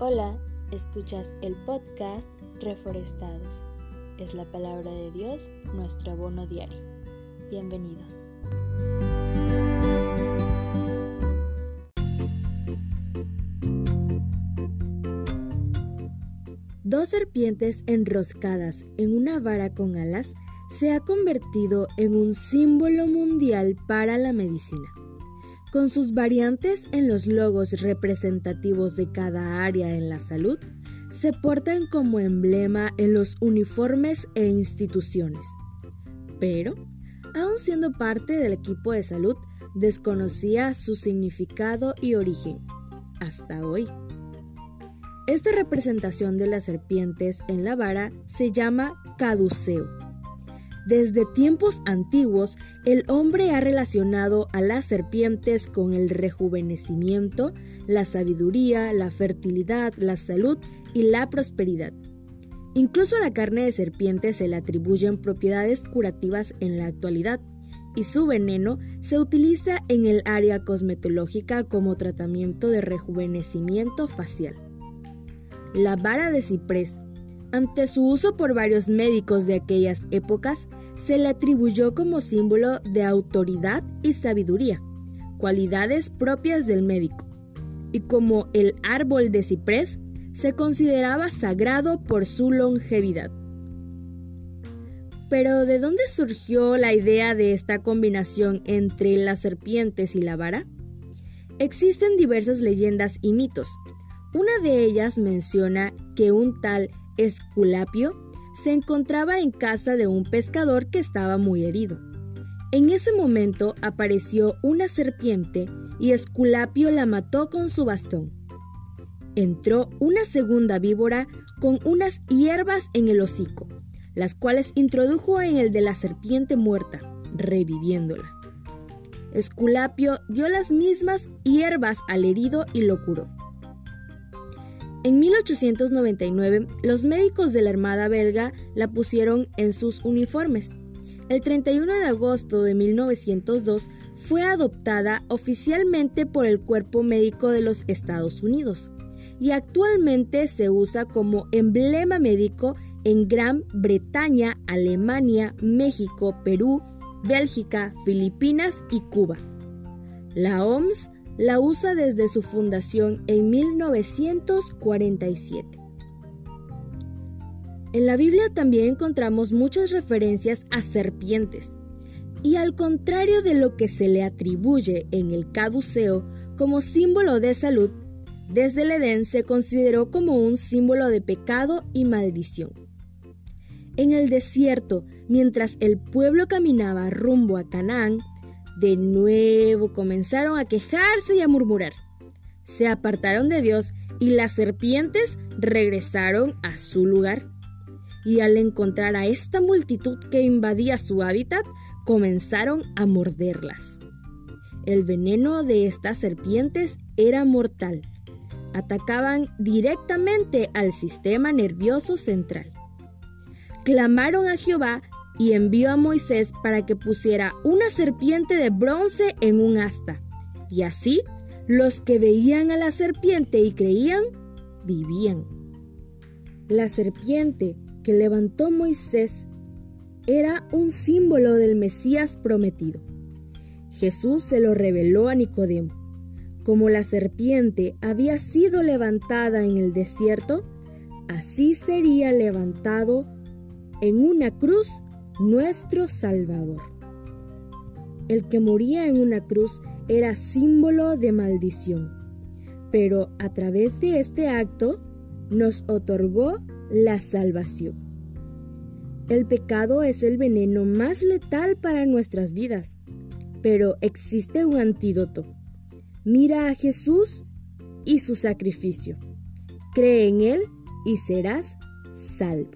Hola, escuchas el podcast Reforestados. Es la palabra de Dios, nuestro abono diario. Bienvenidos. Dos serpientes enroscadas en una vara con alas se ha convertido en un símbolo mundial para la medicina con sus variantes en los logos representativos de cada área en la salud, se portan como emblema en los uniformes e instituciones. Pero, aun siendo parte del equipo de salud, desconocía su significado y origen, hasta hoy. Esta representación de las serpientes en la vara se llama caduceo desde tiempos antiguos, el hombre ha relacionado a las serpientes con el rejuvenecimiento, la sabiduría, la fertilidad, la salud y la prosperidad. Incluso la carne de serpiente se le atribuyen propiedades curativas en la actualidad, y su veneno se utiliza en el área cosmetológica como tratamiento de rejuvenecimiento facial. La vara de ciprés, ante su uso por varios médicos de aquellas épocas, se le atribuyó como símbolo de autoridad y sabiduría, cualidades propias del médico, y como el árbol de ciprés, se consideraba sagrado por su longevidad. Pero ¿de dónde surgió la idea de esta combinación entre las serpientes y la vara? Existen diversas leyendas y mitos. Una de ellas menciona que un tal Esculapio se encontraba en casa de un pescador que estaba muy herido. En ese momento apareció una serpiente y Esculapio la mató con su bastón. Entró una segunda víbora con unas hierbas en el hocico, las cuales introdujo en el de la serpiente muerta, reviviéndola. Esculapio dio las mismas hierbas al herido y lo curó. En 1899, los médicos de la Armada belga la pusieron en sus uniformes. El 31 de agosto de 1902 fue adoptada oficialmente por el Cuerpo Médico de los Estados Unidos y actualmente se usa como emblema médico en Gran Bretaña, Alemania, México, Perú, Bélgica, Filipinas y Cuba. La OMS la usa desde su fundación en 1947. En la Biblia también encontramos muchas referencias a serpientes, y al contrario de lo que se le atribuye en el caduceo como símbolo de salud, desde el Edén se consideró como un símbolo de pecado y maldición. En el desierto, mientras el pueblo caminaba rumbo a Canaán, de nuevo comenzaron a quejarse y a murmurar. Se apartaron de Dios y las serpientes regresaron a su lugar. Y al encontrar a esta multitud que invadía su hábitat, comenzaron a morderlas. El veneno de estas serpientes era mortal. Atacaban directamente al sistema nervioso central. Clamaron a Jehová y envió a Moisés para que pusiera una serpiente de bronce en un asta. Y así los que veían a la serpiente y creían, vivían. La serpiente que levantó Moisés era un símbolo del Mesías prometido. Jesús se lo reveló a Nicodemo. Como la serpiente había sido levantada en el desierto, así sería levantado en una cruz nuestro Salvador. El que moría en una cruz era símbolo de maldición, pero a través de este acto nos otorgó la salvación. El pecado es el veneno más letal para nuestras vidas, pero existe un antídoto. Mira a Jesús y su sacrificio. Cree en Él y serás salvo.